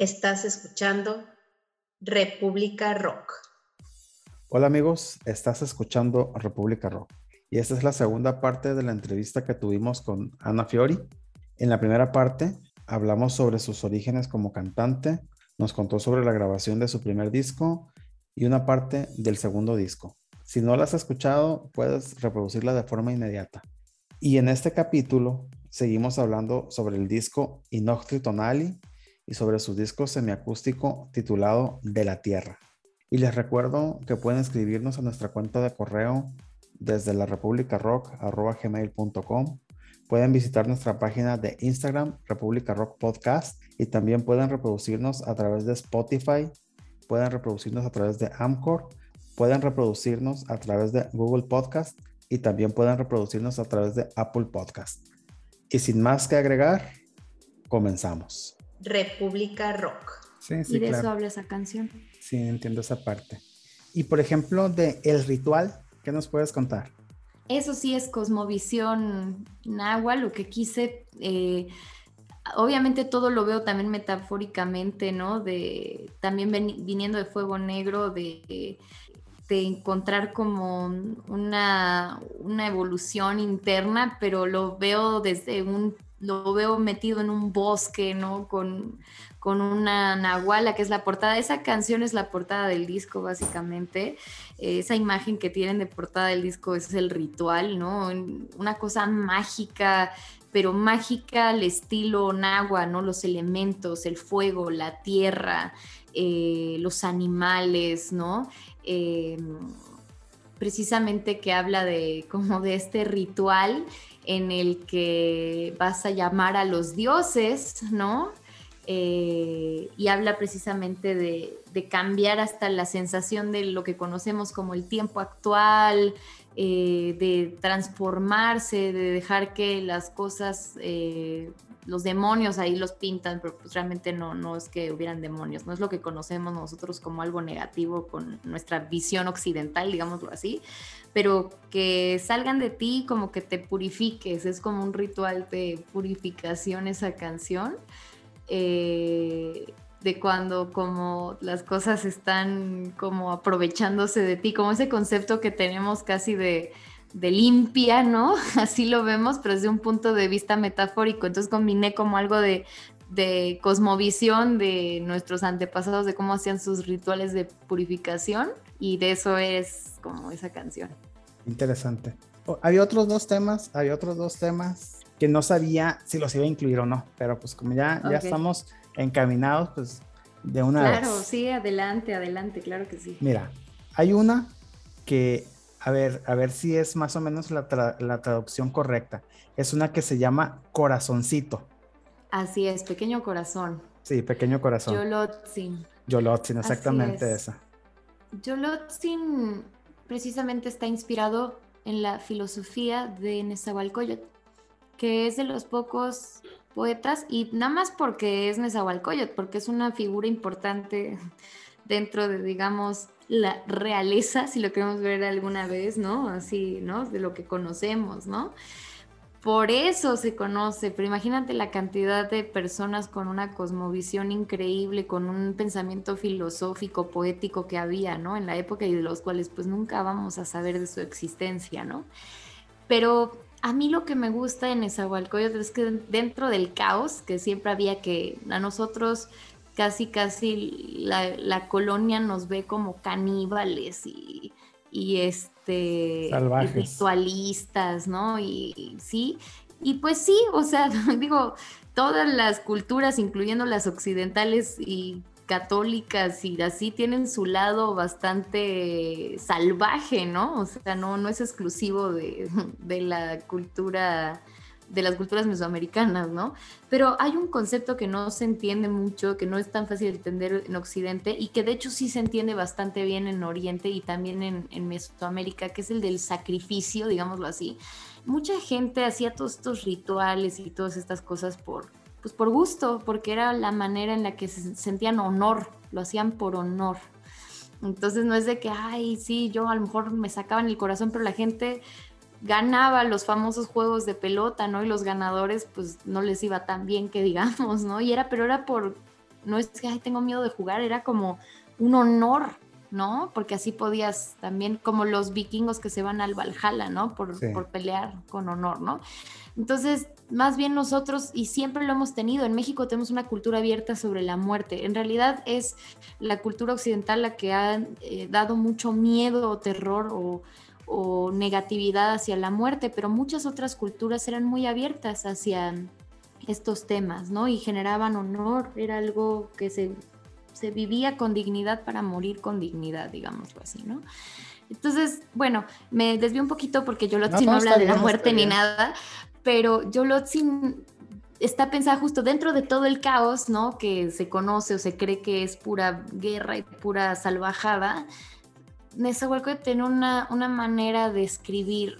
Estás escuchando República Rock. Hola amigos, estás escuchando República Rock. Y esta es la segunda parte de la entrevista que tuvimos con Ana Fiori. En la primera parte hablamos sobre sus orígenes como cantante, nos contó sobre la grabación de su primer disco y una parte del segundo disco. Si no la has escuchado, puedes reproducirla de forma inmediata. Y en este capítulo seguimos hablando sobre el disco Inoctri Tonali y sobre su disco semiacústico titulado De la Tierra. Y les recuerdo que pueden escribirnos a nuestra cuenta de correo desde la República Rock gmail.com. Pueden visitar nuestra página de Instagram, República Rock Podcast, y también pueden reproducirnos a través de Spotify, pueden reproducirnos a través de Amcor, pueden reproducirnos a través de Google Podcast y también pueden reproducirnos a través de Apple Podcast. Y sin más que agregar, comenzamos. República Rock. Sí, sí, y de eso habla esa canción. Sí, entiendo esa parte. Y por ejemplo, de El Ritual, ¿qué nos puedes contar? Eso sí es cosmovisión náhuatl, lo que quise. Eh, obviamente todo lo veo también metafóricamente, ¿no? De también viniendo de Fuego Negro, de, de encontrar como una, una evolución interna, pero lo veo desde un lo veo metido en un bosque, ¿no? Con, con una nahuala, que es la portada. Esa canción es la portada del disco, básicamente. esa imagen que tienen de portada del disco es el ritual, ¿no? Una cosa mágica, pero mágica al estilo nahua, ¿no? Los elementos, el fuego, la tierra, eh, los animales, ¿no? Em, precisamente que habla de como de este ritual en el que vas a llamar a los dioses, ¿no? Eh, y habla precisamente de, cambiar hasta la sensación de lo que conocemos como el tiempo actual, eh, de transformarse, de dejar que las cosas, eh, los demonios ahí los pintan, pero pues realmente no, no es que hubieran demonios, no es lo que conocemos nosotros como algo negativo con nuestra visión occidental, digámoslo así, pero que salgan de ti como que te purifiques, es como un ritual de purificación esa canción. Eh, de cuando como las cosas están como aprovechándose de ti, como ese concepto que tenemos casi de, limpia, ¿no? Así lo vemos, pero desde un punto de vista metafórico. Entonces combiné como algo de, de cosmovisión de nuestros antepasados, de cómo hacían sus rituales de purificación y de eso es como esa canción. Interesante. Oh, había otros dos temas, había otros dos temas que no sabía si los iba a incluir o no, pero pues como ya, ya estamos encaminados, pues de una vez. Claro, sí, adelante, adelante, claro que sí. Mira, hay una que, a ver, a ver si es más o menos la, la traducción correcta. Es una que se llama Corazoncito. Así es, Pequeño Corazón. Sí, Pequeño Corazón. Yolotzin. Yolotzin, exactamente esa. Yolotzin precisamente está inspirado en la filosofía de Nezahualcóyotl, que es de los pocos poetas, y nada más porque es Nezahualcóyotl, porque es una figura importante dentro de, digamos, la realeza, si lo queremos ver alguna vez, ¿no? Así, ¿no? De lo que conocemos, ¿no? Por eso se conoce, pero imagínate la cantidad de personas con una cosmovisión increíble, con un pensamiento filosófico, poético que había, ¿no? En la época y de los cuales pues nunca vamos a saber de su existencia, ¿no? Pero a mí lo que me gusta en Esahualcoyotl es que dentro del caos que siempre había que a nosotros casi casi la, la colonia nos ve como caníbales y, y este este, ritualistas, ¿no? Y, sí, y pues sí, o sea, digo, todas las culturas, incluyendo las occidentales y católicas y así, tienen su lado bastante salvaje, ¿no? O sea, no, no es exclusivo de, de la cultura de las culturas mesoamericanas, ¿no? Pero hay un concepto que no se entiende mucho, que no es tan fácil de entender en Occidente y que de hecho sí se entiende bastante bien en Oriente y también en, Mesoamérica, que es el del sacrificio, digámoslo así. Mucha gente hacía todos estos rituales y todas estas cosas por, pues por gusto, porque era la manera en la que se sentían honor, lo hacían por honor. Entonces no es de que, ay, sí, yo a lo mejor me sacaban el corazón, pero la gente ganaba los famosos juegos de pelota, ¿no? Y los ganadores, pues no les iba tan bien que digamos, ¿no? Y era, pero era por, no es que tengo miedo de jugar, era como un honor, ¿no? Porque así podías también, como los vikingos que se van al Valhalla, ¿no? Por, por pelear con honor, ¿no? Entonces, más bien nosotros, y siempre lo hemos tenido, en México tenemos una cultura abierta sobre la muerte. En realidad es la cultura occidental la que ha eh, dado mucho miedo o terror o, o, negatividad hacia la muerte, pero muchas otras culturas eran muy abiertas hacia estos temas, ¿no? Y generaban honor, era algo que se, se vivía con dignidad para morir con dignidad, digámoslo así, ¿no? Entonces, bueno, me desvío un poquito porque yo no, no, habla de la muerte ni nada, pero Yolotzin está pensada justo dentro de todo el caos, ¿no? Que se conoce o se cree que es pura guerra y pura salvajada. Nezahualcóyotl tiene una, una manera de escribir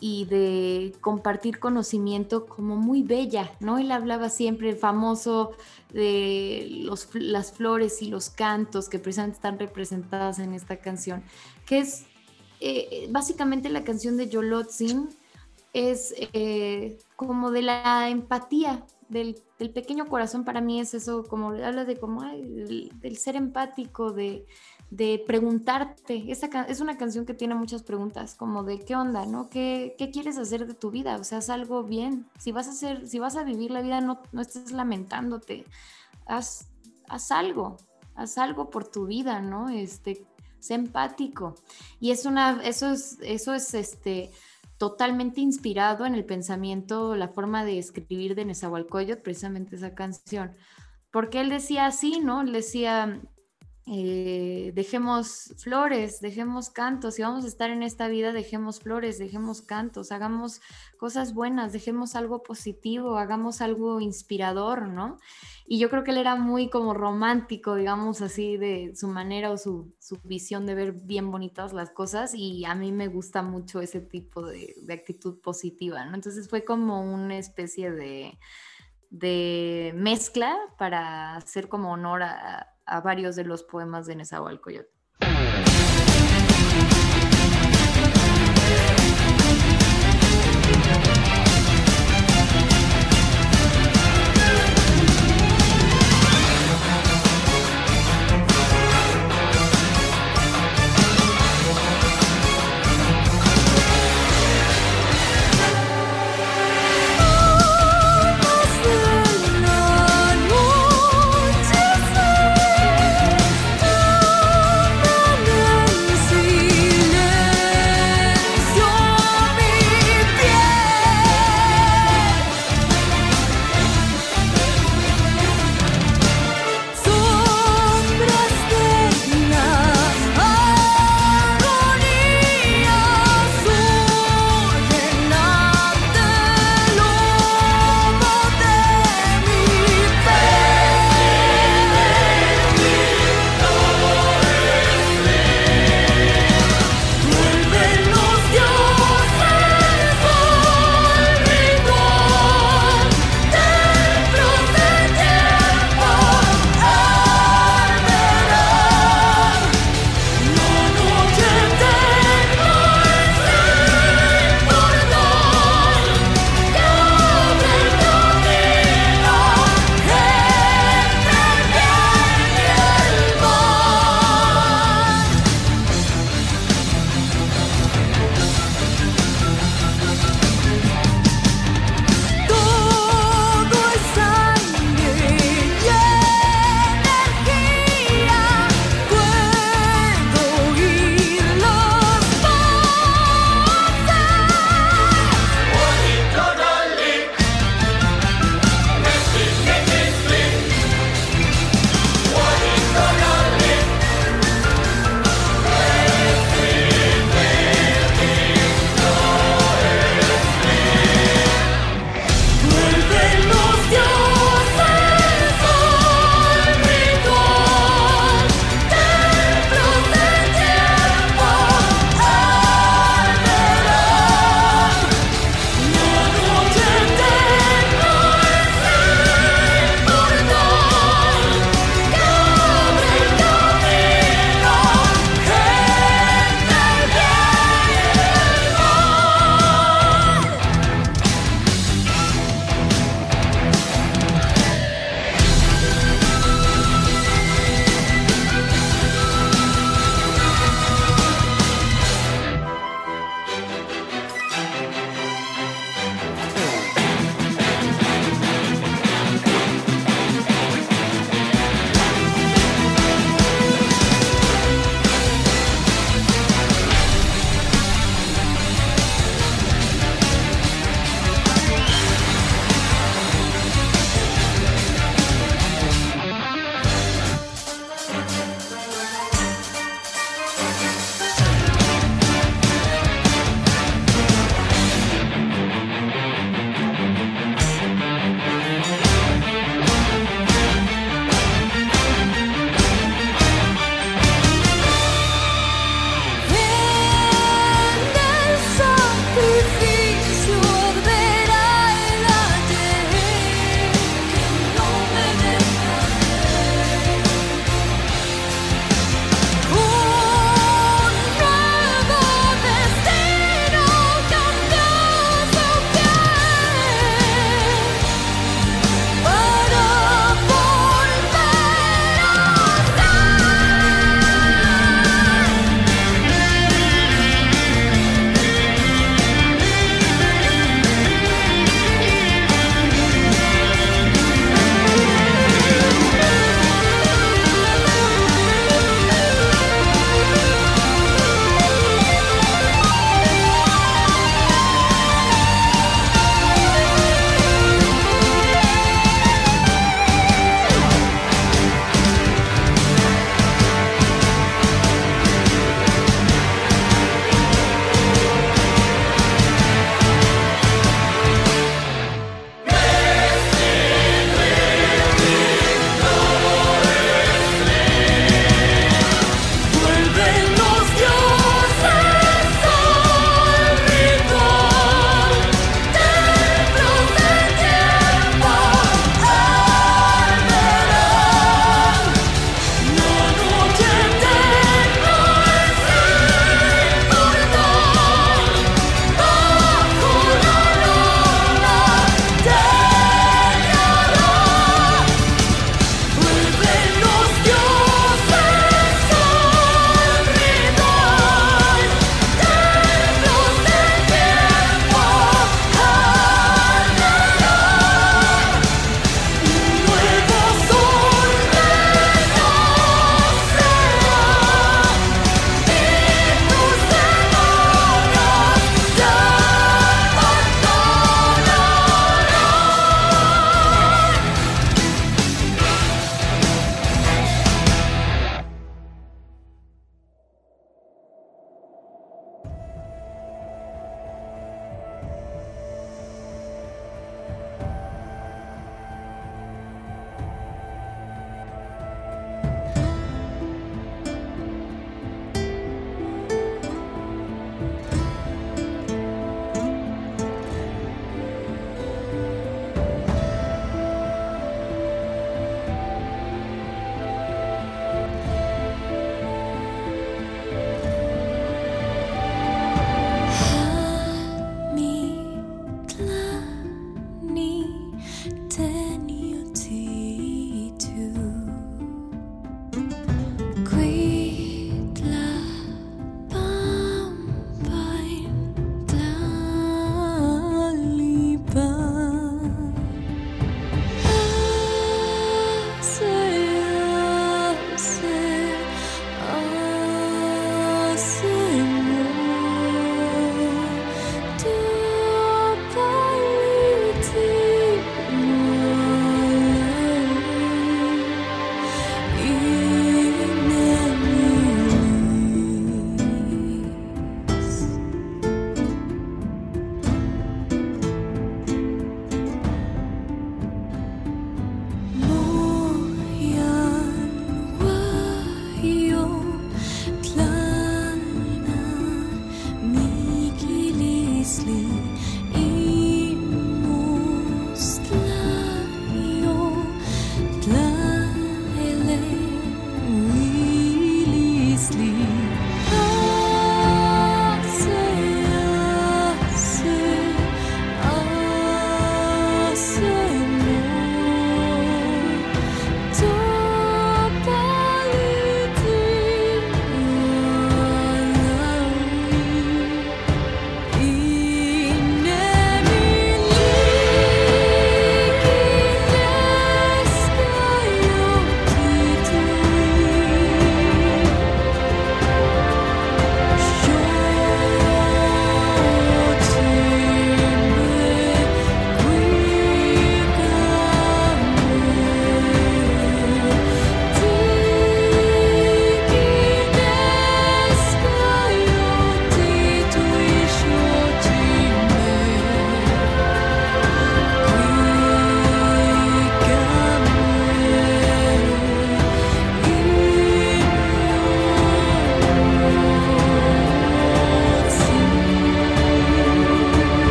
y de compartir conocimiento como muy bella, ¿no? Él hablaba siempre, el famoso de los, las flores y los cantos que precisamente están representadas en esta canción, que es eh, básicamente la canción de Yolotzin, es eh, como de la empatía, del, pequeño corazón para mí es eso, como habla de como del, ser empático, de, preguntarte. Esa, es una canción que tiene muchas preguntas, como de qué onda, ¿no? ¿Qué, quieres hacer de tu vida? O sea, haz algo bien. Si vas a hacer, si vas a vivir la vida, no, no estés lamentándote. Haz, haz algo, haz algo por tu vida, ¿no? Este, sé empático. Y es una, eso es, eso es este totalmente inspirado en el pensamiento, la forma de escribir de Nezahualcóyotl, precisamente esa canción. Porque él decía así, ¿no? Él decía, eh, dejemos flores, dejemos cantos, si vamos a estar en esta vida, dejemos flores, dejemos cantos, hagamos cosas buenas, dejemos algo positivo, hagamos algo inspirador, ¿no? Y yo creo que él era muy como romántico, digamos así, de su manera o su, visión de ver bien bonitas las cosas y a mí me gusta mucho ese tipo de, actitud positiva, ¿no? Entonces fue como una especie de de mezcla para hacer como honor a, a varios de los poemas de Nezahualcóyotl.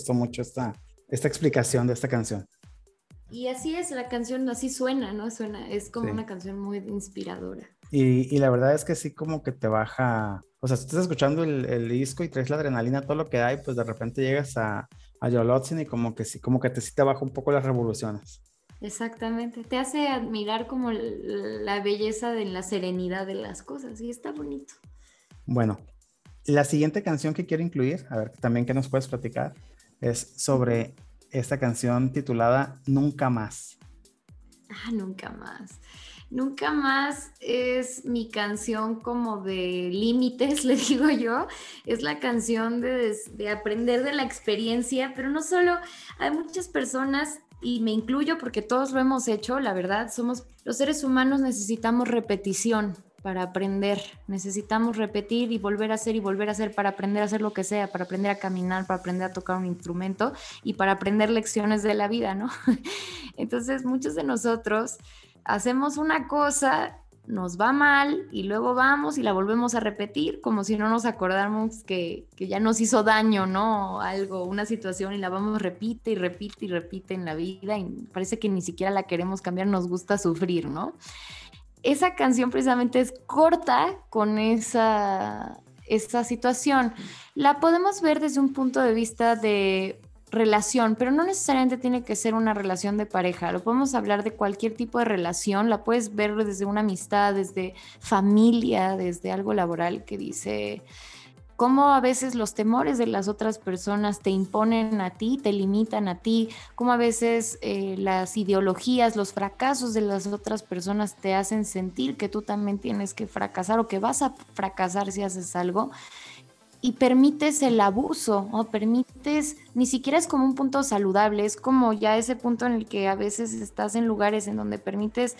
Gustó mucho esta, esta explicación de esta canción. Y así es, la canción así suena, ¿no? Suena, es como una canción muy inspiradora. Y, y, la verdad es que sí como que te baja, o sea, si estás escuchando el, el, disco y traes la adrenalina, todo lo que hay, pues de repente llegas a, a Yolotzin y como que sí, como que te, sí te baja un poco las revoluciones. Exactamente, te hace admirar como la belleza de la serenidad de las cosas y está bonito. Bueno, la siguiente canción que quiero incluir, a ver, también que nos puedes platicar, es sobre esta canción titulada Nunca más. Ah, nunca más. Nunca más es mi canción como de límites, le digo yo. Es la canción de, de, aprender de la experiencia, pero no solo, hay muchas personas y me incluyo porque todos lo hemos hecho, la verdad, somos los seres humanos necesitamos repetición para aprender, necesitamos repetir y volver a hacer y volver a hacer para aprender a hacer lo que sea, para aprender a caminar, para aprender a tocar un instrumento y para aprender lecciones de la vida, ¿no? Entonces, muchos de nosotros hacemos una cosa nos va mal y luego vamos y la volvemos a repetir como si no nos acordáramos que, ya nos hizo daño, ¿no? Algo, una situación y la vamos repite y repite y repite en la vida y parece que ni siquiera la queremos cambiar, nos gusta sufrir, ¿no? Esa canción precisamente es corta con esa, esa situación. La podemos ver desde un punto de vista de relación, pero no necesariamente tiene que ser una relación de pareja. Lo podemos hablar de cualquier tipo de relación, la puedes ver desde una amistad, desde familia, desde algo laboral que dice cómo a veces los temores de las otras personas te imponen a ti, te limitan a ti, cómo a veces eh, las ideologías, los fracasos de las otras personas te hacen sentir que tú también tienes que fracasar o que vas a fracasar si haces algo y permites el abuso o permites, ni siquiera es como un punto saludable, es como ya ese punto en el que a veces estás en lugares en donde permites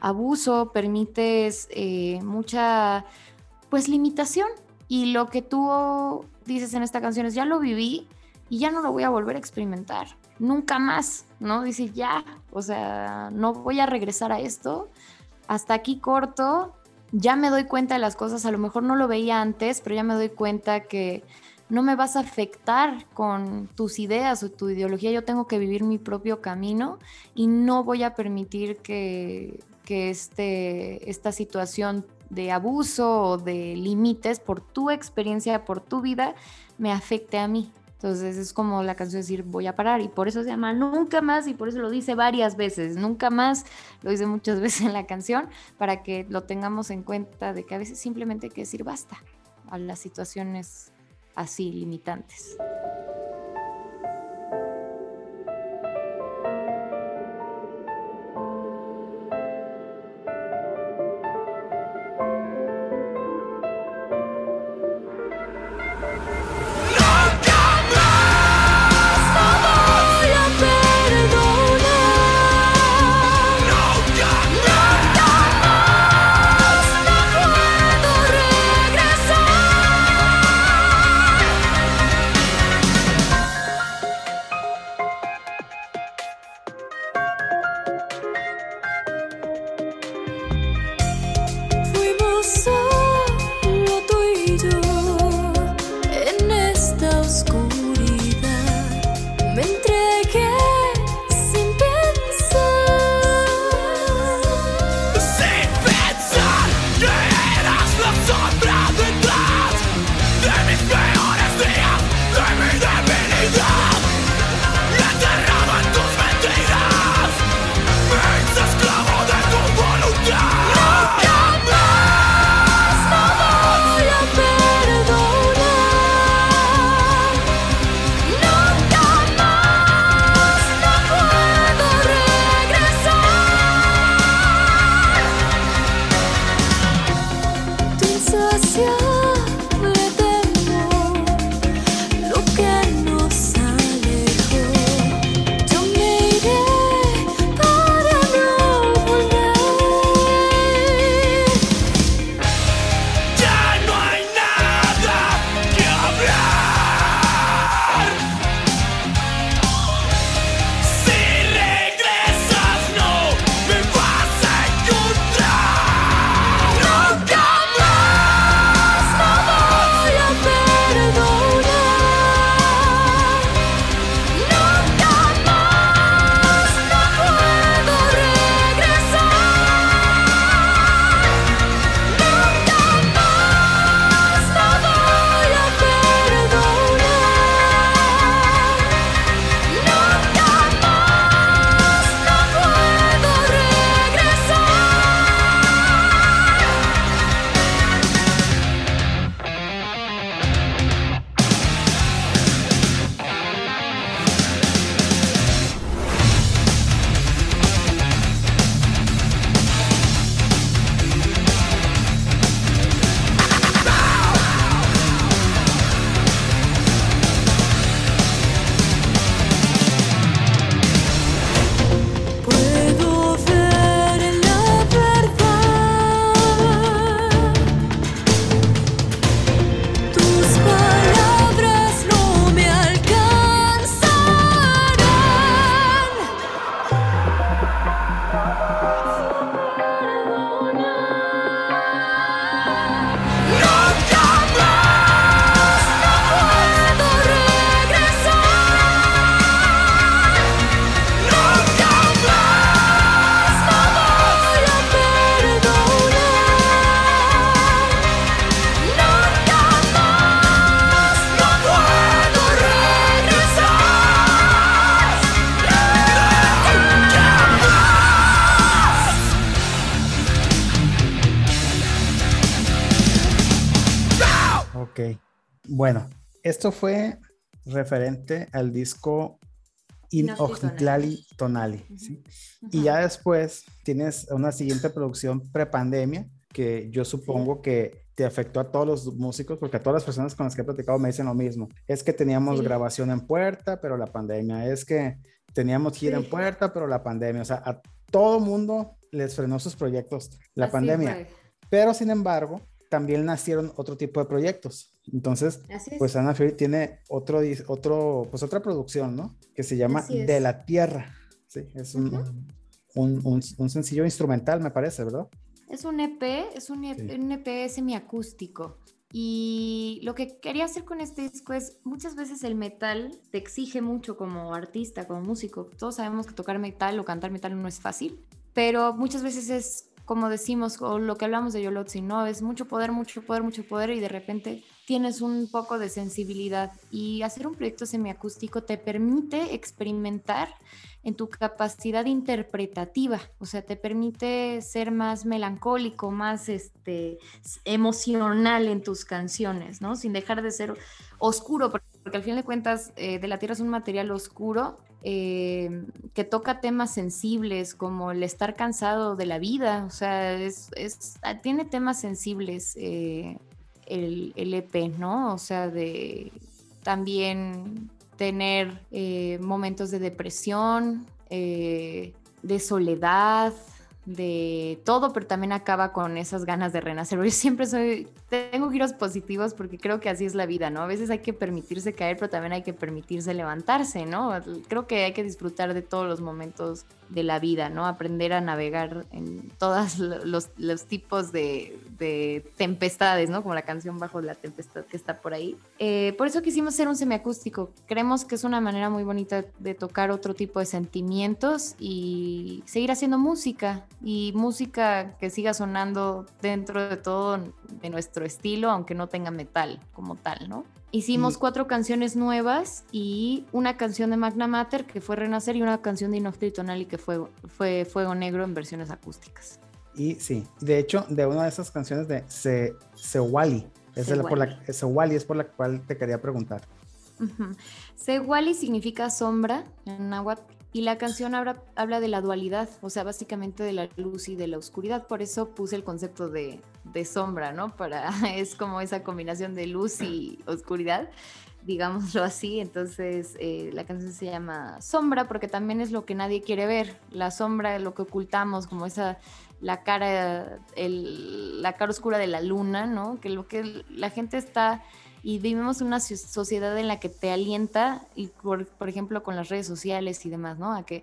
abuso, permites eh, mucha, pues, limitación. Y lo que tú dices en esta canción es, ya lo viví y ya no lo voy a volver a experimentar, nunca más, ¿no? Dices, ya, o sea, no voy a regresar a esto, hasta aquí corto, ya me doy cuenta de las cosas, a lo mejor no lo veía antes, pero ya me doy cuenta que no me vas a afectar con tus ideas o tu ideología, yo tengo que vivir mi propio camino y no voy a permitir que, que este, esta situación de abuso o de límites por tu experiencia, por tu vida, me afecte a mí. Entonces es como la canción decir voy a parar y por eso se llama Nunca más y por eso lo dice varias veces, Nunca más, lo dice muchas veces en la canción para que lo tengamos en cuenta de que a veces simplemente hay que decir basta a las situaciones así limitantes. Esto fue referente al disco In Tonali. Y ya después tienes una siguiente producción prepandemia que yo supongo que te afectó a todos los músicos, porque a todas las personas con las que he platicado me dicen lo mismo. Es que teníamos grabación en puerta, pero la pandemia. Es que teníamos gira en puerta, pero la pandemia. O sea, a todo mundo les frenó sus proyectos la pandemia. Pero sin embargo, también nacieron otro tipo de proyectos. Entonces, pues Ana Fiori tiene otro, otro, pues otra producción, ¿no? Que se llama De la Tierra. Sí, es un, un, un, sencillo instrumental, me parece, ¿verdad? Es un EP, es un EP, un EP semiacústico. Y lo que quería hacer con este disco es, muchas veces el metal te exige mucho como artista, como músico. Todos sabemos que tocar metal o cantar metal no es fácil, pero muchas veces es como decimos, o lo que hablamos de Yolotzi, ¿no? Es mucho poder, mucho poder, mucho poder y de repente tienes un poco de sensibilidad. Y hacer un proyecto semiacústico te permite experimentar en tu capacidad interpretativa, o sea, te permite ser más melancólico, más este, emocional en tus canciones, ¿no? Sin dejar de ser oscuro, porque al fin de cuentas, eh, De la Tierra es un material oscuro eh, que toca temas sensibles como el estar cansado de la vida, o sea, es, ah, tiene temas sensibles eh, el, el, EP, ¿no? O sea, de también tener eh, momentos de depresión, de soledad, de todo, pero también acaba con esas ganas de renacer. Yo siempre soy, tengo giros positivos porque creo que así es la vida, ¿no? A veces hay que permitirse caer, pero también hay que permitirse levantarse, ¿no? Creo que hay que disfrutar de todos los momentos de la vida, ¿no? Aprender a navegar en todos los, tipos de, tempestades, ¿no? Como la canción Bajo la Tempestad que está por ahí. Eh, por eso quisimos hacer un semiacústico. Creemos que es una manera muy bonita de tocar otro tipo de sentimientos y seguir haciendo música y música que siga sonando dentro de todo de nuestro estilo, aunque no tenga metal como tal, ¿no? Hicimos cuatro canciones nuevas y una canción de Magna Mater que fue Renacer y una canción de y que fue, fue Fuego Negro en versiones acústicas. Y sí, de hecho, de una de esas canciones de Se, Sewali, es, por la, es por la cual te quería preguntar. Sewali significa sombra en náhuatl y la canción habla, habla, de la dualidad, o sea, básicamente de la luz y de la oscuridad. Por eso puse el concepto de, de sombra, ¿no? Para, es como esa combinación de luz y oscuridad, digámoslo así. Entonces, eh, la canción se llama Sombra porque también es lo que nadie quiere ver. La sombra, lo que ocultamos, como esa, la cara, la cara oscura de la luna, ¿no? Que lo que la gente está y vivimos una sociedad en la que te alienta, y por, por, ejemplo con las redes sociales y demás, ¿no? A que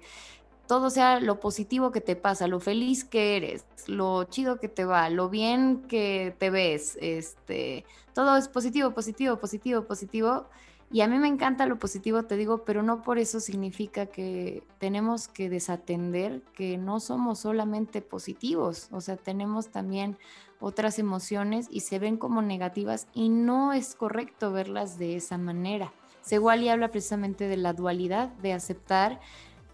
todo sea lo positivo que te pasa, lo feliz que eres, lo chido que te va, lo bien que te ves, este, todo es positivo, positivo, positivo, positivo. Y a mí me encanta lo positivo, te digo, pero no por eso significa que tenemos que desatender que no somos solamente positivos, o sea, tenemos también otras emociones y se ven como negativas y no es correcto verlas de esa manera. Seguali habla precisamente de la dualidad, de aceptar.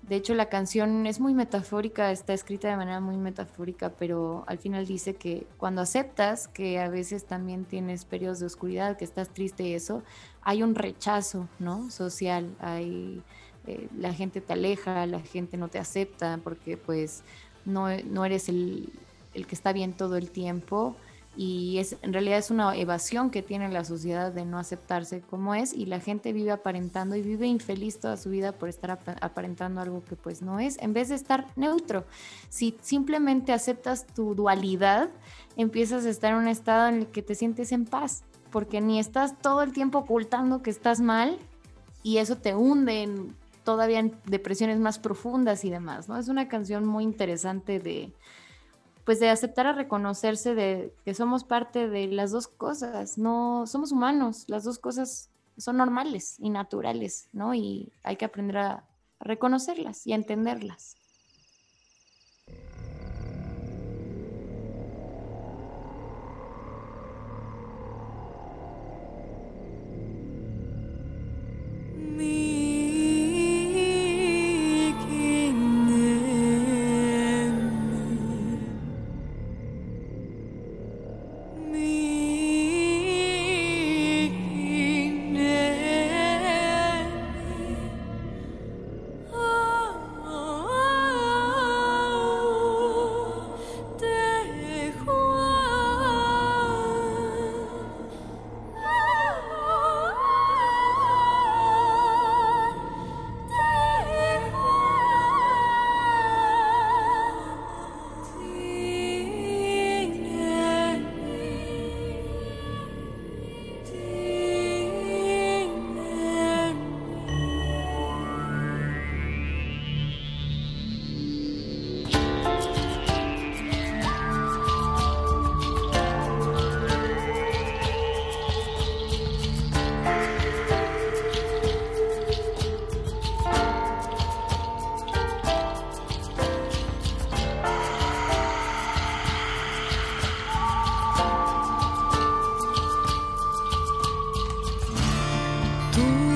De hecho, la canción es muy metafórica, está escrita de manera muy metafórica, pero al final dice que cuando aceptas que a veces también tienes periodos de oscuridad, que estás triste y eso, hay un rechazo, ¿no? Social, hay, eh, la gente te aleja, la gente no te acepta porque pues no, no eres el, el que está bien todo el tiempo y es en realidad es una evasión que tiene la sociedad de no aceptarse como es y la gente vive aparentando y vive infeliz toda su vida por estar aparentando algo que pues no es en vez de estar neutro. Si simplemente aceptas tu dualidad empiezas a estar en un estado en el que te sientes en paz porque ni estás todo el tiempo ocultando que estás mal y eso te hunde en todavía en depresiones más profundas y demás no es una canción muy interesante de pues de aceptar a reconocerse de que somos parte de las dos cosas, no somos humanos, las dos cosas son normales y naturales, ¿no? Y hay que aprender a reconocerlas y a entenderlas. tú.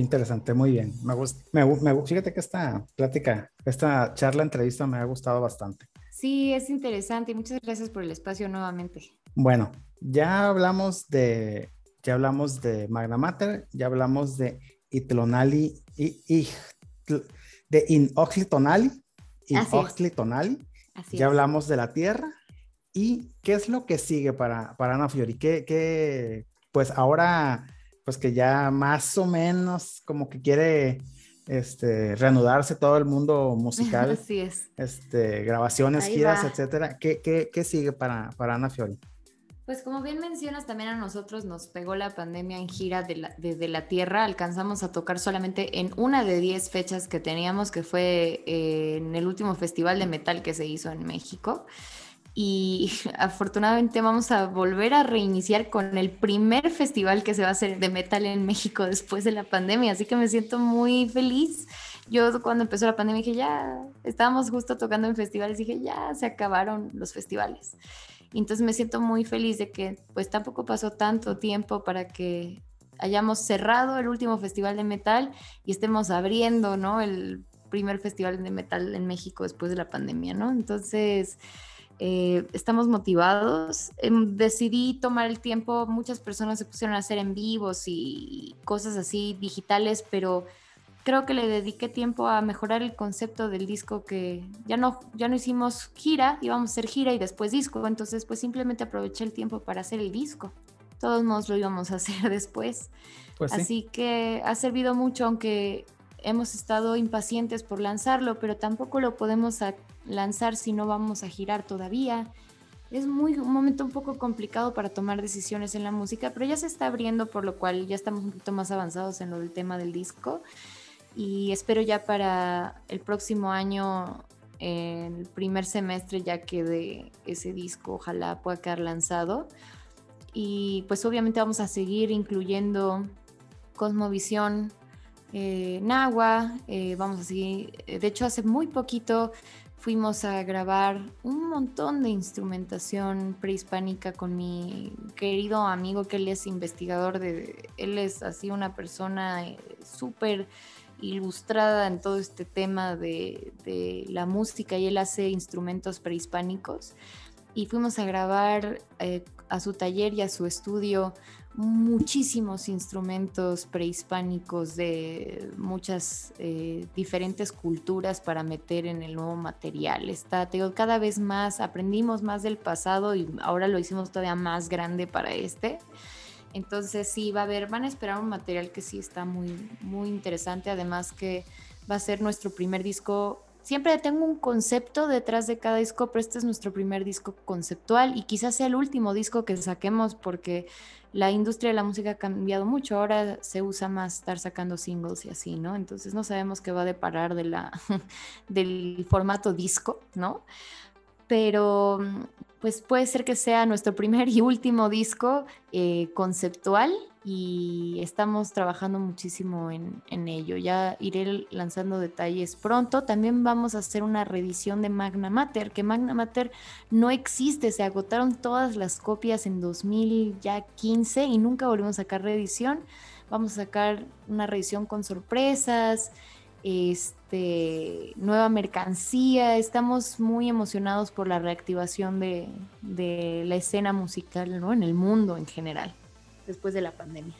Interesante, muy bien. Me gusta, me, fíjate que esta plática, esta charla, entrevista me ha gustado bastante. Sí, es interesante y muchas gracias por el espacio nuevamente. Bueno, ya hablamos de, ya hablamos de Magna Mater, ya hablamos de Itlonali y, de Inoxlitonali, Inoxlitonali, ya hablamos de la Tierra y qué es lo que sigue para, para Ana Fiori, qué, qué pues ahora pues que ya más o menos como que quiere este, reanudarse todo el mundo musical. Así es. Este, grabaciones, giras, etcétera. ¿Qué, qué, qué sigue para, para, Ana Fiori? Pues como bien mencionas, también a nosotros nos pegó la pandemia en gira desde la Tierra. Alcanzamos a tocar solamente en una de diez fechas que teníamos, que fue eh, en el último festival de metal que se hizo en México y afortunadamente vamos a volver a reiniciar con el primer festival que se va a hacer de metal en México después de la pandemia, así que me siento muy feliz. Yo cuando empezó la pandemia dije, ya, estábamos justo tocando en festivales, dije, ya, se acabaron los festivales. Entonces me siento muy feliz de que pues tampoco pasó tanto tiempo para que hayamos cerrado el último festival de metal y estemos abriendo, ¿no? El primer festival de metal en México después de la pandemia, ¿no? Entonces eh, estamos motivados. Em, decidí tomar el tiempo, muchas personas se pusieron a hacer en vivos y cosas así digitales, pero creo que le dediqué tiempo a mejorar el concepto del disco que ya no, ya no hicimos gira, íbamos a hacer gira y después disco, entonces pues simplemente aproveché el tiempo para hacer el disco. Todos modos lo íbamos a hacer después. Pues Así que ha servido mucho, aunque hemos estado impacientes por lanzarlo, pero tampoco lo podemos lanzar si no vamos a girar todavía. Es muy un momento un poco complicado para tomar decisiones en la música, pero ya se está abriendo, por lo cual ya estamos un poquito más avanzados en lo del tema del disco y espero ya para el próximo año, el primer semestre, ya quede ese disco, ojalá pueda quedar lanzado. Y pues obviamente vamos a seguir incluyendo Cosmovisión, eh, Nahua, eh, vamos a seguir, de hecho hace muy poquito fuimos a grabar un montón de instrumentación prehispánica con mi querido amigo que él es investigador de, él es así una persona eh, súper ilustrada en todo este tema de, la música y él hace instrumentos prehispánicos. Y fuimos a grabar eh, a su taller y a su estudio muchísimos instrumentos prehispánicos de muchas eh, diferentes culturas para meter en el nuevo material. Está, cada vez más aprendimos más del pasado y ahora lo hicimos todavía más grande para este. Entonces sí, va a haber, van a esperar un material que sí está muy, muy interesante, además que va a ser nuestro primer disco. Siempre tengo un concepto detrás de cada disco, pero este es nuestro primer disco conceptual y quizás sea el último disco que saquemos porque la industria de la música ha cambiado mucho. Ahora se usa más estar sacando singles y así, ¿no? Entonces no sabemos qué va a deparar de la, del formato disco, ¿no? Pero pues puede ser que sea nuestro primer y último disco eh, conceptual y estamos trabajando muchísimo en, ello. Ya iré lanzando detalles pronto. También vamos a hacer una reedición de Magna Mater, que Magna Mater no existe, se agotaron todas las copias en 2015 y nunca volvimos a sacar reedición. Vamos a sacar una reedición con sorpresas este, nueva mercancía. Estamos muy emocionados por la reactivación de, la escena musical ¿no? en el mundo en general, después de la pandemia.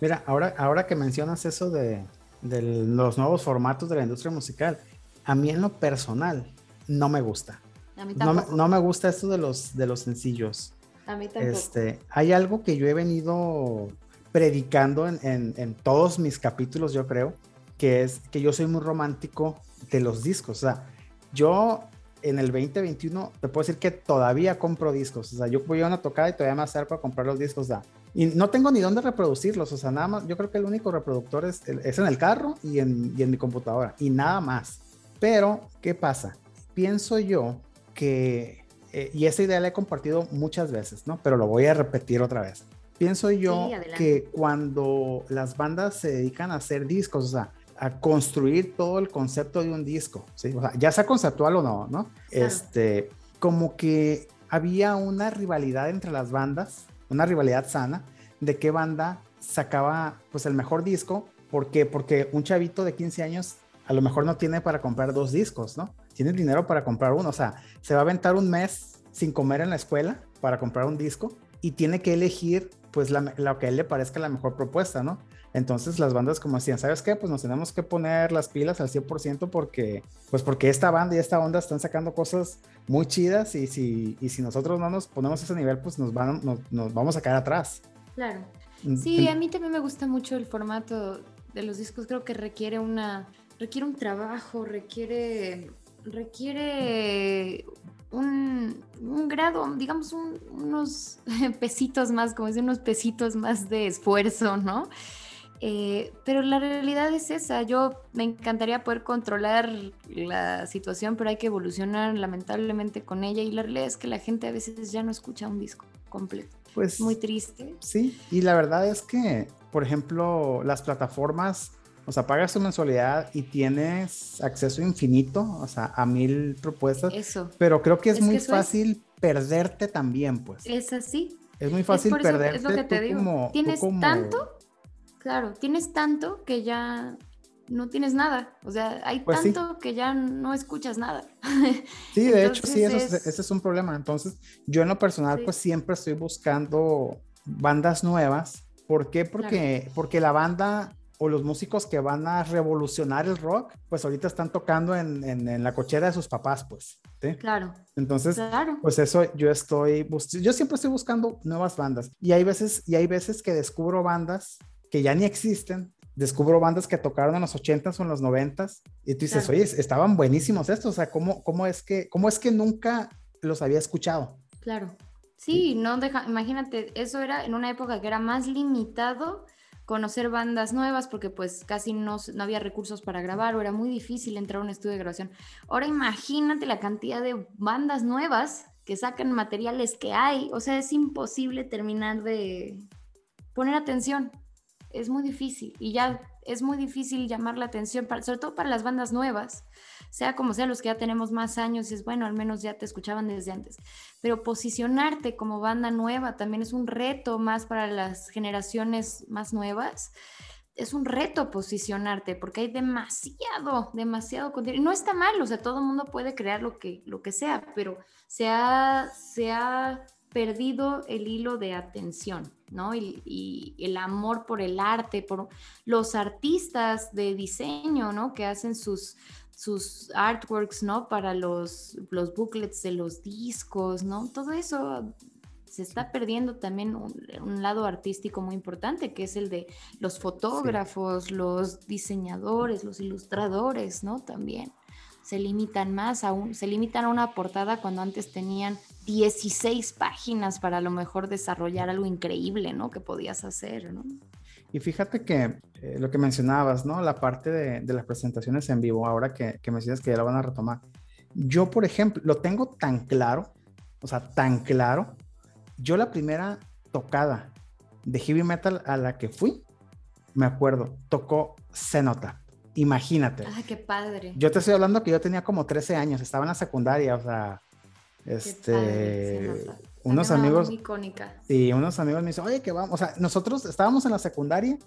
Mira, ahora, ahora que mencionas eso de, los nuevos formatos de la industria musical, a mí en lo personal no me gusta. A mí no, me, no, me, gusta esto de los, de los sencillos. A mí tampoco. Este, hay algo que yo he venido predicando en, en todos mis capítulos, yo creo, que es que yo soy muy romántico de los discos. O sea, yo en el 2021 te puedo decir que todavía compro discos. O sea, yo voy a una tocada y todavía me acerco a comprar los discos. O y no tengo ni dónde reproducirlos. O sea, nada más, yo creo que el único reproductor es, es en el carro y en, y en mi computadora. Y nada más. Pero, ¿qué pasa? Pienso yo que, eh, y esa idea la he compartido muchas veces, ¿no? Pero lo voy a repetir otra vez. Pienso yo que cuando las bandas se dedican a hacer discos, o sea, a construir todo el concepto de un disco, ¿sí? O sea, ya sea conceptual o no, ¿no? Este, como que había una rivalidad entre las bandas, una rivalidad sana, de qué banda sacaba pues el mejor disco, ¿por qué? Porque un chavito de 15 años a lo mejor no tiene para comprar dos discos, ¿no? Tiene dinero para comprar uno, o sea, se va a aventar un mes sin comer en la escuela para comprar un disco y tiene que elegir pues lo que a él le parezca la mejor propuesta, ¿no? Entonces las bandas como decían, ¿sabes qué? Pues nos tenemos que poner las pilas al 100% porque, pues porque esta banda y esta onda están sacando cosas muy chidas y si, y si nosotros no nos ponemos a ese nivel, pues nos, van, nos, vamos a quedar atrás. Claro. Mm, sí, a mí también me gusta mucho el formato de los discos, creo que requiere una, requiere un trabajo, requiere, requiere un, grado, digamos, unos pesitos más, como decir, unos pesitos más de esfuerzo, ¿no? Eh, pero la realidad es esa. Yo me encantaría poder controlar la situación, pero hay que evolucionar lamentablemente con ella. Y la realidad es que la gente a veces ya no escucha un disco completo. Pues muy triste. Sí, y la verdad es que, por ejemplo, las plataformas, o sea, pagas tu mensualidad y tienes acceso infinito, o sea, a mil propuestas. Eso. Pero creo que es, muy fácil perderte también, pues. Es así. Es muy fácil perderte. Es lo que te digo. Tienes tanto Claro, tienes tanto que ya no tienes nada. O sea, hay Pues sí. tanto que ya no escuchas nada. Sí, de hecho, sí, eso es- ese es un problema. Entonces, yo en lo personal, Sí. pues siempre estoy buscando bandas nuevas. ¿Por qué? Porque, porque la banda o los músicos que van a revolucionar el rock, pues ahorita están tocando en, en- en la cochera de sus papás, pues. ¿sí? Claro, Entonces, claro. pues eso yo estoy, yo siempre estoy buscando nuevas bandas. Y hay veces, y hay veces que descubro bandas que ya ni existen. Descubro bandas que tocaron en los 80s o en los 90s y tú dices, Claro. oye, estaban buenísimos estos, o sea, ¿cómo, cómo, es que, ¿cómo es que nunca los había escuchado? Claro. Sí, no deja, imagínate, eso era en una época que era más limitado conocer bandas nuevas porque pues casi no, no había recursos para grabar o era muy difícil entrar a un estudio de grabación. Ahora imagínate la cantidad de bandas nuevas que sacan materiales que hay, o sea, es imposible terminar de poner atención. Es muy difícil y ya es muy difícil llamar la atención, para- sobre todo para las bandas nuevas, sea como sea, los que ya tenemos más años, es bueno, al menos ya te escuchaban desde antes pero posicionarte como banda nueva también es un reto más para las generaciones más nuevas. Es un reto posicionarte porque hay demasiado, demasiado contenido. No está mal, o sea, todo el mundo puede crear lo que, lo que sea, pero se ha perdido el hilo de atención, ¿no? Y, y el amor por el arte, por los artistas de diseño, ¿no? Que hacen sus, sus artworks, ¿no? Para los, los booklets de los discos, ¿no? Todo eso se está perdiendo también un, un lado artístico muy importante, que es el de los fotógrafos, los diseñadores, los ilustradores, ¿no? También se limitan más a un, se limitan a una portada cuando antes tenían 16 páginas para a lo mejor desarrollar algo increíble, ¿no? Que podías hacer, ¿no? Y fíjate que eh, lo que mencionabas, ¿no? La parte de, de las presentaciones en vivo, ahora que, que mencionas que ya la van a retomar. Yo, por ejemplo, lo tengo tan claro, o sea, tan claro. Yo la primera tocada de heavy metal a la que fui, me acuerdo, tocó Cenotaph. Imagínate. ¡Ay, qué padre! Yo te estoy hablando que yo tenía como 13 años, estaba en la secundaria, o sea, este, padre, unos una amigos, icónica. y unos amigos me dicen, oye, que vamos, o sea, nosotros estábamos en la secundaria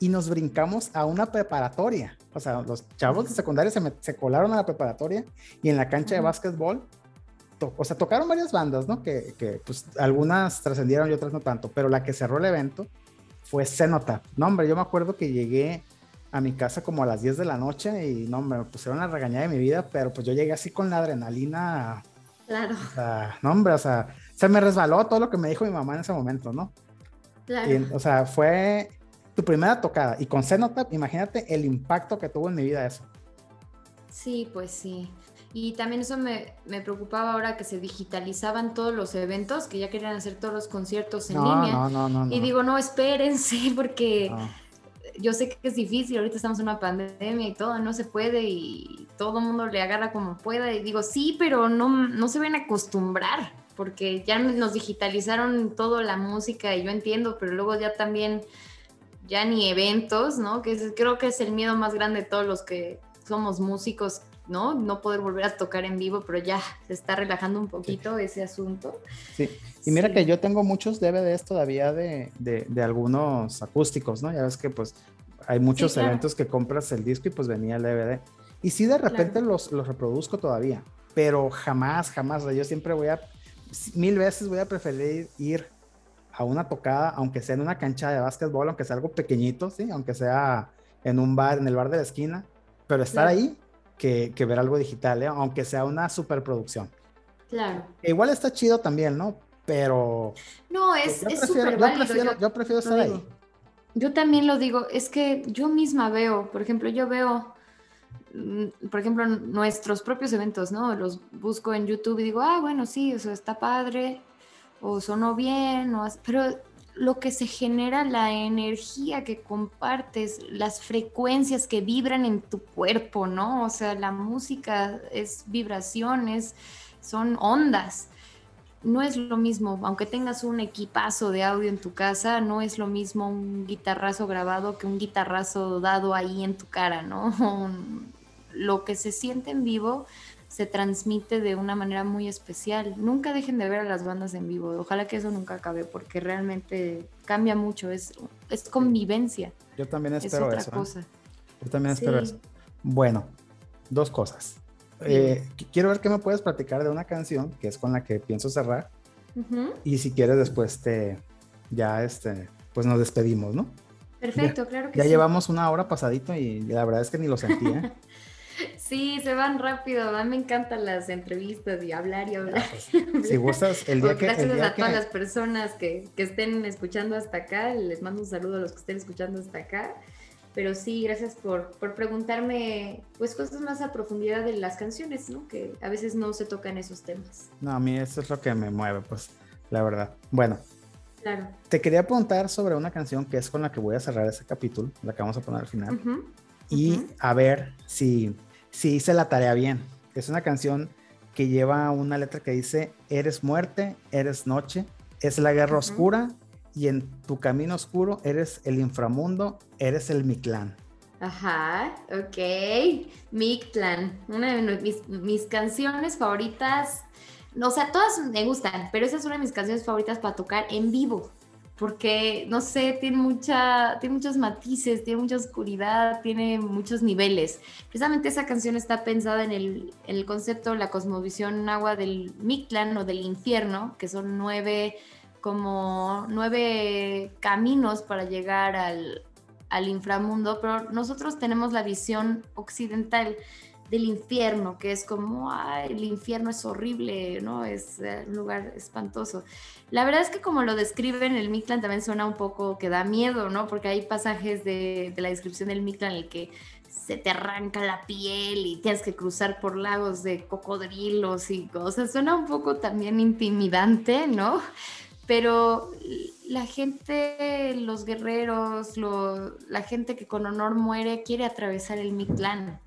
y nos brincamos a una preparatoria, o sea, los chavos de secundaria se, met- se colaron a la preparatoria y en la cancha de básquetbol, to- o sea, tocaron varias bandas, ¿no? Que, que pues algunas trascendieron y otras no tanto, pero la que cerró el evento fue Cenotaph. No, hombre, yo me acuerdo que llegué a mi casa como a las 10 de la noche y no, hombre, me pusieron la regañada de mi vida, pero pues yo llegué así con la adrenalina, Claro, o sea, no, hombre, o sea, se me resbaló todo lo que me dijo mi mamá en ese momento, ¿no? claro. Y, o sea, fue tu primera tocada y con Cenotaph, imagínate el impacto que tuvo en mi vida eso. Sí, pues sí. Y también eso me, me preocupaba ahora que se digitalizaban todos los eventos, que ya querían hacer todos los conciertos en No, línea. no, no, no, no. Y digo, no, espérense, porque. Yo sé que es difícil, ahorita estamos en una pandemia y todo, no se puede y todo el mundo le agarra como pueda. Y digo, sí, pero no, no se ven a acostumbrar, porque ya nos digitalizaron toda la música y yo entiendo, pero luego ya también, ya ni eventos, ¿no? Que es- creo que es el miedo más grande de todos los que somos músicos, ¿no? No poder volver a tocar en vivo, pero ya se está relajando un poquito ese asunto. Sí. Y mira Sí. que yo tengo muchos DVDs todavía de, de, de algunos acústicos, ¿no? Ya ves que pues hay muchos claro. eventos que compras el disco y pues venía el DVD. Y sí, de repente Claro. los, los reproduzco todavía, pero jamás, jamás, o sea, yo siempre voy a, mil veces voy a preferir ir a una tocada, aunque sea en una cancha de básquetbol, aunque sea algo pequeñito, ¿sí? Aunque sea en un bar, en el bar de la esquina, pero estar Claro. ahí que, que ver algo digital, ¿eh? Aunque sea una superproducción. Claro. Igual está chido también, ¿no? Pero No, es yo es prefiero, súper yo válido. prefiero, yo- yo prefiero estar digo. ahí. Yo también lo digo, es que yo misma veo, por ejemplo, yo veo, mm, por ejemplo, nuestros propios eventos, ¿no? Los busco en YouTube y digo, ah, bueno, sí, eso está padre, o sonó bien, o pero lo que se genera, la energía que compartes, las frecuencias que vibran en tu cuerpo, ¿no? O sea, la música es vibraciones, son ondas no es lo mismo, aunque tengas un equipazo de audio en tu casa, no es lo mismo un guitarrazo grabado que un guitarrazo dado ahí en tu cara, ¿no? Lo que se siente en vivo se transmite de una manera muy especial. Nunca dejen de ver a las bandas en vivo. Ojalá que eso nunca acabe porque realmente cambia mucho. Es, es convivencia. Yo también Es espero otra eso. ¿eh? cosa. Yo también espero eso. Bueno, dos cosas. Eh, quiero ver qué me puedes platicar de una canción que es con la que pienso cerrar. Y si quieres después te ya este pues nos despedimos, ¿no? Perfecto, claro que ya sí. Ya llevamos una hora pasadito y la verdad es que ni lo sentía. Sí, se van rápido. A mí me encantan las entrevistas y hablar y hablar. Ah, pues, si gustas, el día que. Gracias a todas las personas que, que, estén escuchando hasta acá. Les mando un saludo a los que estén escuchando hasta acá. Pero sí, gracias por, por preguntarme pues cosas más a profundidad de las canciones, ¿no? Que a veces no se tocan esos temas. No, a mí eso es lo que me mueve, pues, la verdad. Bueno. Claro. Te quería preguntar sobre una canción que es con la que voy a cerrar ese capítulo, la que vamos a poner al final. y a ver si si hice la tarea bien. Es una canción que lleva una letra que dice, eres muerte, eres noche, es la guerra oscura y en tu camino oscuro eres el inframundo, eres el Mictlán. Ajá, ok. Mictlán, una de mis, mis canciones favoritas. O sea, todas me gustan, pero esa es una de mis canciones favoritas para tocar en vivo porque, no sé, tiene, mucha, tiene muchos matices, tiene mucha oscuridad, tiene muchos niveles. Precisamente esa canción está pensada en el, en el concepto, la cosmovisión agua del Mictlán o del infierno, que son nueve, como nueve caminos para llegar al, al inframundo, pero nosotros tenemos la visión occidental del infierno, que es como, ay, el infierno es horrible, ¿no? Es eh, un lugar espantoso. La verdad es que como lo describen, el Mictlán también suena un poco que da miedo, ¿no? Porque hay pasajes de, de la descripción del Mictlán en el que se te arranca la piel y tienes que cruzar por lagos de cocodrilos y cosas. Suena un poco también intimidante, ¿no? Pero la gente, los guerreros, la gente que con honor muere quiere atravesar el Mictlán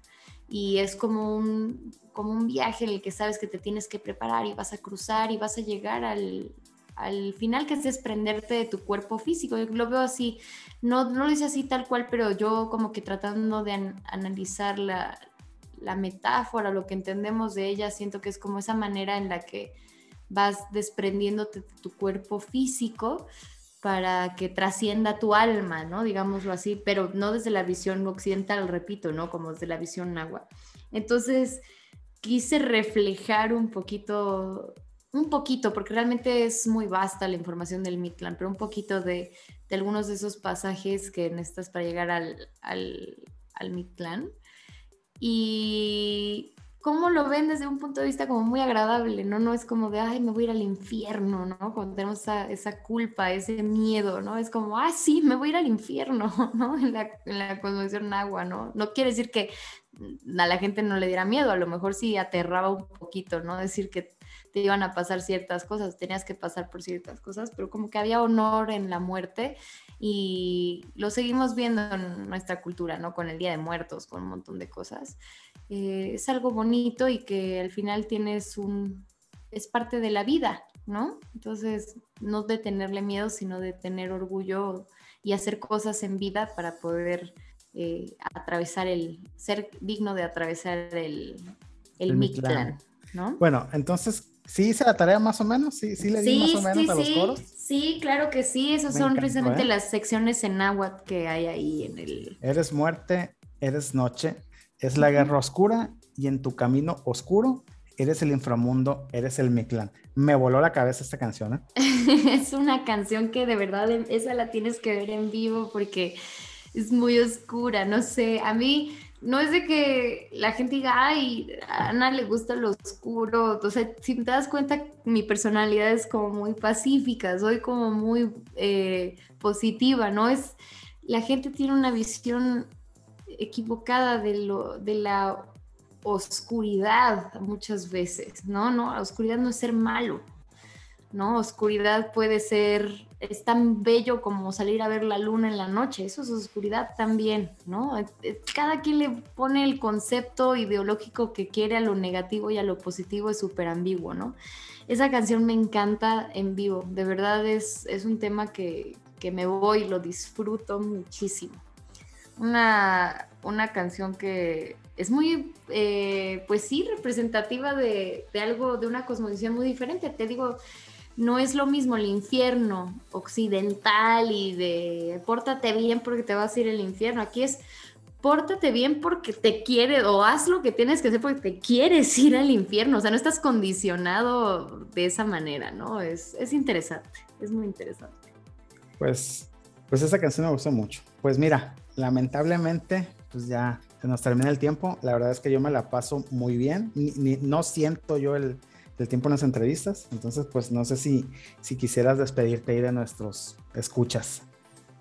y es como un, como un viaje en el que sabes que te tienes que preparar y vas a cruzar y vas a llegar al, al final que es desprenderte de tu cuerpo físico. Yo lo veo así, no, no lo dice así tal cual, pero yo como que tratando de analizar la, la metáfora, lo que entendemos de ella, siento que es como esa manera en la que vas desprendiéndote de tu cuerpo físico para que trascienda tu alma, ¿no? Digámoslo así, pero no desde la visión occidental, repito, ¿no? Como desde la visión agua. Entonces, quise reflejar un poquito, un poquito, porque realmente es muy vasta la información del Mictlán, pero un poquito de, de algunos de esos pasajes que necesitas para llegar al, al, al Mictlán. Y cómo lo ven desde un punto de vista como muy agradable, ¿no? No es como de, ay, me voy a ir al infierno, ¿no? Cuando tenemos esa, culpa, ese miedo, ¿no? Es como, ah, sí, me voy a ir al infierno, ¿no? En la, en la cosmovisión agua, ¿no? No quiere decir que a la gente no le diera miedo, a lo mejor sí aterraba un poquito, ¿no? Decir que te iban a pasar ciertas cosas, tenías que pasar por ciertas cosas, pero como que había honor en la muerte y lo seguimos viendo en nuestra cultura, ¿no? Con el Día de Muertos, con un montón de cosas. Eh, es algo bonito y que al final tienes un, es parte de la vida, ¿no? Entonces, no de tenerle miedo, sino de tener orgullo y hacer cosas en vida para poder eh, atravesar el, ser digno de atravesar el, el, Mictlán, ¿no? Bueno, entonces, ¿sí hice la tarea más o menos? ¿Sí, sí le di más o menos a los coros? Sí, claro que sí, esas son precisamente ¿eh? las secciones en náhuatl que hay ahí en el... Eres muerte, eres noche, es la guerra oscura y en tu camino oscuro eres el inframundo, eres el Mictlán. Me voló la cabeza esta canción. ¿eh? es una canción que de verdad esa la tienes que ver en vivo porque es muy oscura, no sé, a mí no es de que la gente diga, ay, a Ana le gusta lo oscuro, o sea, si te das cuenta, mi personalidad es como muy pacífica, soy como muy eh, positiva, ¿no? Es, la gente tiene una visión equivocada de, lo, de la oscuridad muchas veces, ¿no? ¿no? La oscuridad no es ser malo, ¿no? Oscuridad puede ser, es tan bello como salir a ver la luna en la noche, eso es oscuridad también, ¿no? Cada quien le pone el concepto ideológico que quiere a lo negativo y a lo positivo es súper ambiguo, ¿no? Esa canción me encanta en vivo, de verdad es, es un tema que, que me voy, lo disfruto muchísimo una, una canción que es muy, eh, pues sí, representativa de, de, algo, de una cosmovisión muy diferente. Te digo, no es lo mismo el infierno occidental y de pórtate bien porque te vas a ir al infierno. Aquí es pórtate bien porque te quiere o haz lo que tienes que hacer porque te quieres ir al infierno, o sea, no estás condicionado de esa manera, ¿no? Es, es interesante, es muy interesante. Pues, pues esa canción me gustó mucho. Pues mira, lamentablemente, pues ya se nos termina el tiempo. La verdad es que yo me la paso muy bien. Ni, no siento yo el, el, tiempo en las entrevistas. Entonces, pues no sé si, si quisieras despedirte ahí de nuestros escuchas.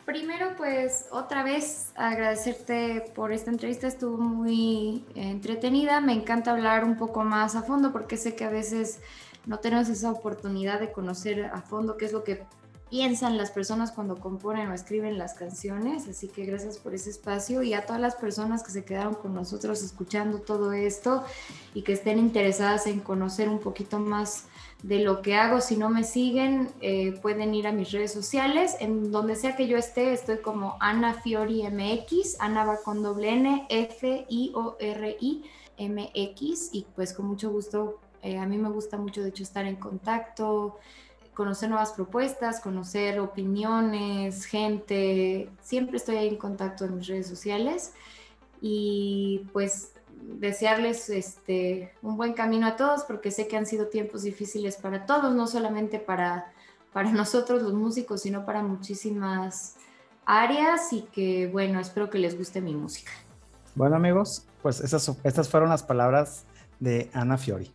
Primero, pues otra vez agradecerte por esta entrevista, estuvo muy entretenida, me encanta hablar un poco más a fondo porque sé que a veces no tenemos esa oportunidad de conocer a fondo qué es lo que piensan las personas cuando componen o escriben las canciones, así que gracias por ese espacio y a todas las personas que se quedaron con nosotros escuchando todo esto y que estén interesadas en conocer un poquito más de lo que hago. Si no me siguen, eh, pueden ir a mis redes sociales. En donde sea que yo esté, estoy como Ana Fiori MX. Ana va con doble N, F, I, O, R, I, M, X. Y pues con mucho gusto, eh, a mí me gusta mucho, de hecho, estar en contacto, conocer nuevas propuestas, conocer opiniones, gente. Siempre estoy ahí en contacto en mis redes sociales. Y pues desearles este, un buen camino a todos porque sé que han sido tiempos difíciles para todos, no solamente para, para nosotros los músicos, sino para muchísimas áreas y que bueno, espero que les guste mi música. Bueno amigos, pues esas, estas fueron las palabras de Ana Fiori.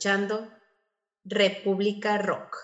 Escuchando República Rock.